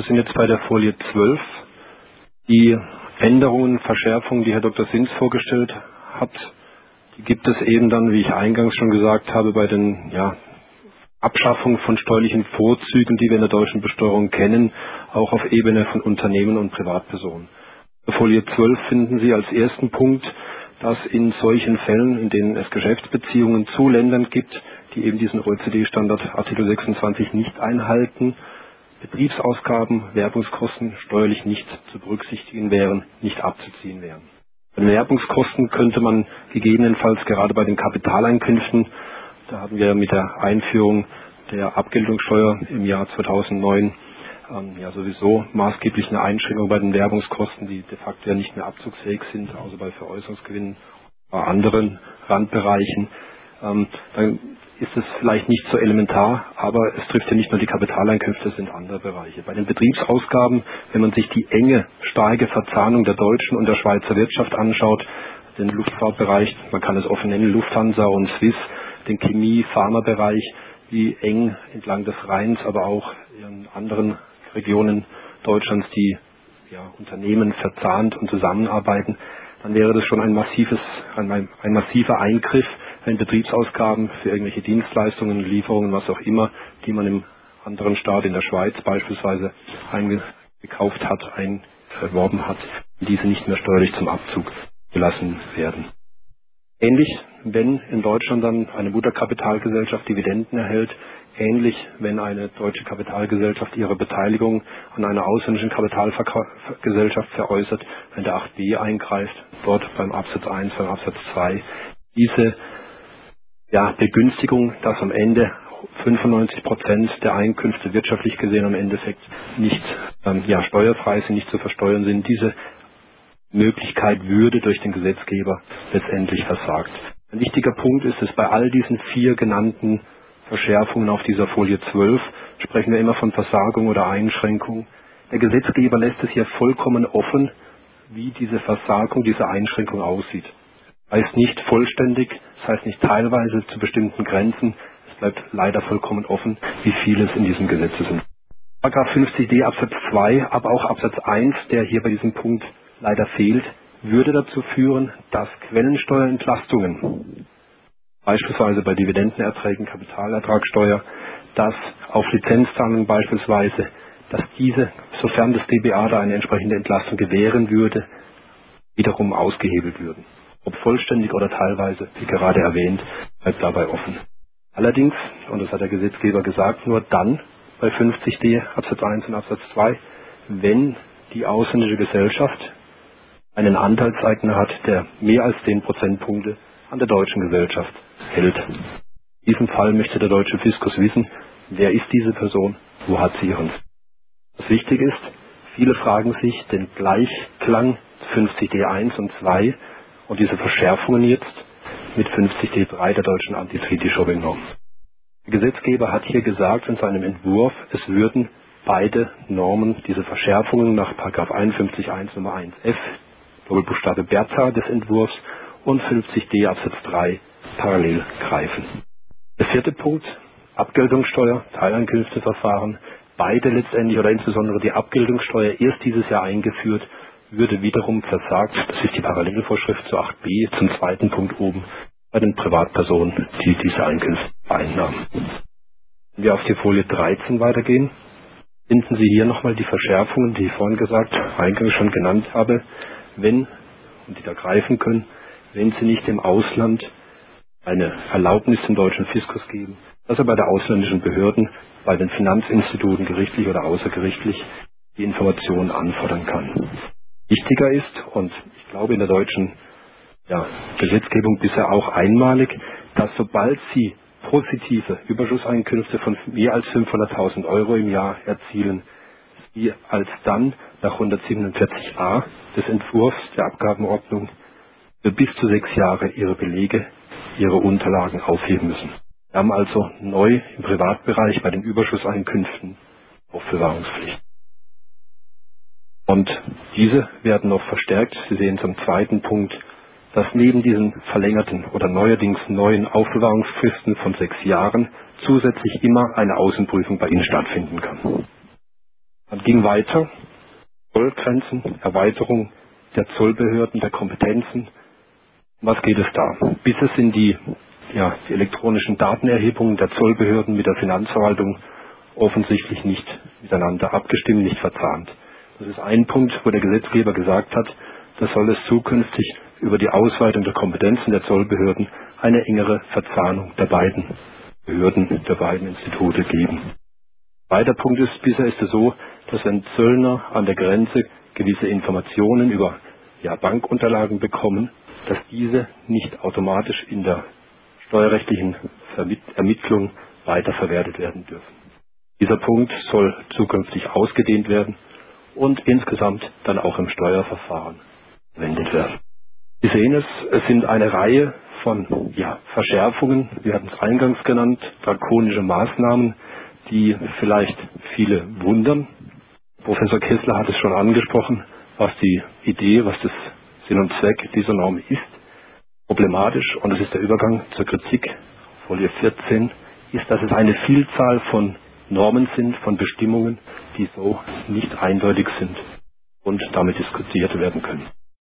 Wir sind jetzt bei der Folie 12. Die Änderungen, Verschärfungen, die Herr Dr. Sins vorgestellt hat, gibt es eben dann, wie ich eingangs schon gesagt habe, bei den ja, Abschaffung von steuerlichen Vorzügen, die wir in der deutschen Besteuerung kennen, auch auf Ebene von Unternehmen und Privatpersonen. In Folie 12 finden Sie als ersten Punkt, dass in solchen Fällen, in denen es Geschäftsbeziehungen zu Ländern gibt, die eben diesen OECD-Standard Artikel 26 nicht einhalten, Betriebsausgaben, Werbungskosten steuerlich nicht zu berücksichtigen wären, nicht abzuziehen wären. Bei den Werbungskosten könnte man gegebenenfalls gerade bei den Kapitaleinkünften da hatten wir mit der Einführung der Abgeltungssteuer im Jahr 2009 ähm, ja sowieso maßgeblich eine Einschränkung bei den Werbungskosten, die de facto ja nicht mehr abzugsfähig sind, außer bei Veräußerungsgewinnen bei anderen Randbereichen. Ähm, dann ist es vielleicht nicht so elementar, aber es trifft ja nicht nur die Kapitaleinkünfte, es sind andere Bereiche. Bei den Betriebsausgaben, wenn man sich die enge, starke Verzahnung der deutschen und der Schweizer Wirtschaft anschaut, den Luftfahrtbereich, man kann es offen nennen, Lufthansa und Swiss, den Chemie-Pharma-Bereich, wie eng entlang des Rheins, aber auch in anderen Regionen Deutschlands die ja, Unternehmen verzahnt und zusammenarbeiten, dann wäre das schon ein massives, ein, ein massiver Eingriff, wenn Betriebsausgaben für irgendwelche Dienstleistungen, Lieferungen, was auch immer, die man im anderen Staat, in der Schweiz beispielsweise, eingekauft hat, eingeworben hat, diese nicht mehr steuerlich zum Abzug gelassen werden. Ähnlich, wenn in Deutschland dann eine Mutterkapitalgesellschaft Dividenden erhält, ähnlich, wenn eine deutsche Kapitalgesellschaft ihre Beteiligung an einer ausländischen Kapitalgesellschaft veräußert, wenn der 8b eingreift, dort beim Absatz 1, beim Absatz 2, diese ja, Begünstigung, dass am Ende 95 Prozent der Einkünfte wirtschaftlich gesehen am Endeffekt nicht ähm, ja, steuerfrei sind, nicht zu versteuern sind, diese Möglichkeit würde durch den Gesetzgeber letztendlich versagt. Ein wichtiger Punkt ist es, bei all diesen vier genannten Verschärfungen auf dieser Folie 12 sprechen wir immer von Versagung oder Einschränkung. Der Gesetzgeber lässt es hier vollkommen offen, wie diese Versagung, diese Einschränkung aussieht. Das heißt nicht vollständig, das heißt nicht teilweise zu bestimmten Grenzen. Es bleibt leider vollkommen offen, wie viel es in diesem Gesetz sind. Paragraph 50d Absatz 2, aber auch Absatz 1, der hier bei diesem Punkt leider fehlt, würde dazu führen, dass Quellensteuerentlastungen, beispielsweise bei Dividendenerträgen, Kapitalertragssteuer, dass auf Lizenzzahlungen beispielsweise, dass diese, sofern das DBA da eine entsprechende Entlastung gewähren würde, wiederum ausgehebelt würden. Ob vollständig oder teilweise, wie gerade erwähnt, bleibt dabei offen. Allerdings, und das hat der Gesetzgeber gesagt, nur dann bei 50d Absatz 1 und Absatz 2, wenn die ausländische Gesellschaft einen Anteilseigner hat, der mehr als 10 Prozentpunkte an der deutschen Gesellschaft hält. In diesem Fall möchte der deutsche Fiskus wissen, wer ist diese Person, wo hat sie ihren. Was wichtig ist, viele fragen sich den Gleichklang 50D1 und 2 und diese Verschärfungen jetzt mit 50D3 der deutschen Anti-Treaty-Shopping-Norm. Der Gesetzgeber hat hier gesagt in seinem Entwurf, es würden beide Normen, diese Verschärfungen nach 51.1 Nummer 1f Doppelbuchstabe Bertha des Entwurfs und 50d Absatz 3 parallel greifen. Der vierte Punkt, Abgeltungssteuer, Teileinkünfteverfahren, beide letztendlich oder insbesondere die Abgeltungssteuer erst dieses Jahr eingeführt, würde wiederum versagt, das ist die Parallelvorschrift zu 8b, zum zweiten Punkt oben, bei den Privatpersonen, die diese Einkünfte einnahmen. Wenn wir auf die Folie 13 weitergehen, finden Sie hier nochmal die Verschärfungen, die ich vorhin gesagt, eingangs schon genannt habe wenn, und die da greifen können, wenn sie nicht im Ausland eine Erlaubnis zum deutschen Fiskus geben, dass er bei der ausländischen Behörden, bei den Finanzinstituten gerichtlich oder außergerichtlich die Informationen anfordern kann. Wichtiger ist, und ich glaube in der deutschen ja, Gesetzgebung bisher auch einmalig, dass sobald Sie positive Überschusseinkünfte von mehr als 500.000 Euro im Jahr erzielen, die alsdann nach 147a des Entwurfs der Abgabenordnung für bis zu sechs Jahre ihre Belege, ihre Unterlagen aufheben müssen. Wir haben also neu im Privatbereich bei den Überschusseinkünften Aufbewahrungspflicht. Und diese werden noch verstärkt. Sie sehen zum zweiten Punkt, dass neben diesen verlängerten oder neuerdings neuen Aufbewahrungsfristen von sechs Jahren zusätzlich immer eine Außenprüfung bei Ihnen stattfinden kann. Man ging weiter, Zollgrenzen, Erweiterung der Zollbehörden, der Kompetenzen. Was geht es da? Bis es in die, ja, die elektronischen Datenerhebungen der Zollbehörden mit der Finanzverwaltung offensichtlich nicht miteinander abgestimmt, nicht verzahnt. Das ist ein Punkt, wo der Gesetzgeber gesagt hat, da soll es zukünftig über die Ausweitung der Kompetenzen der Zollbehörden eine engere Verzahnung der beiden Behörden, der beiden Institute geben. Weiter Punkt ist, bisher ist es so, dass wenn Zöllner an der Grenze gewisse Informationen über ja, Bankunterlagen bekommen, dass diese nicht automatisch in der steuerrechtlichen Ermittlung weiterverwertet werden dürfen. Dieser Punkt soll zukünftig ausgedehnt werden und insgesamt dann auch im Steuerverfahren verwendet werden. Sie sehen es, es sind eine Reihe von ja, Verschärfungen, wir hatten es eingangs genannt, drakonische Maßnahmen, die vielleicht viele wundern. Professor Kessler hat es schon angesprochen, was die Idee, was das Sinn und Zweck dieser Norm ist. Problematisch, und das ist der Übergang zur Kritik, Folie 14, ist, dass es eine Vielzahl von Normen sind, von Bestimmungen, die so nicht eindeutig sind und damit diskutiert werden können.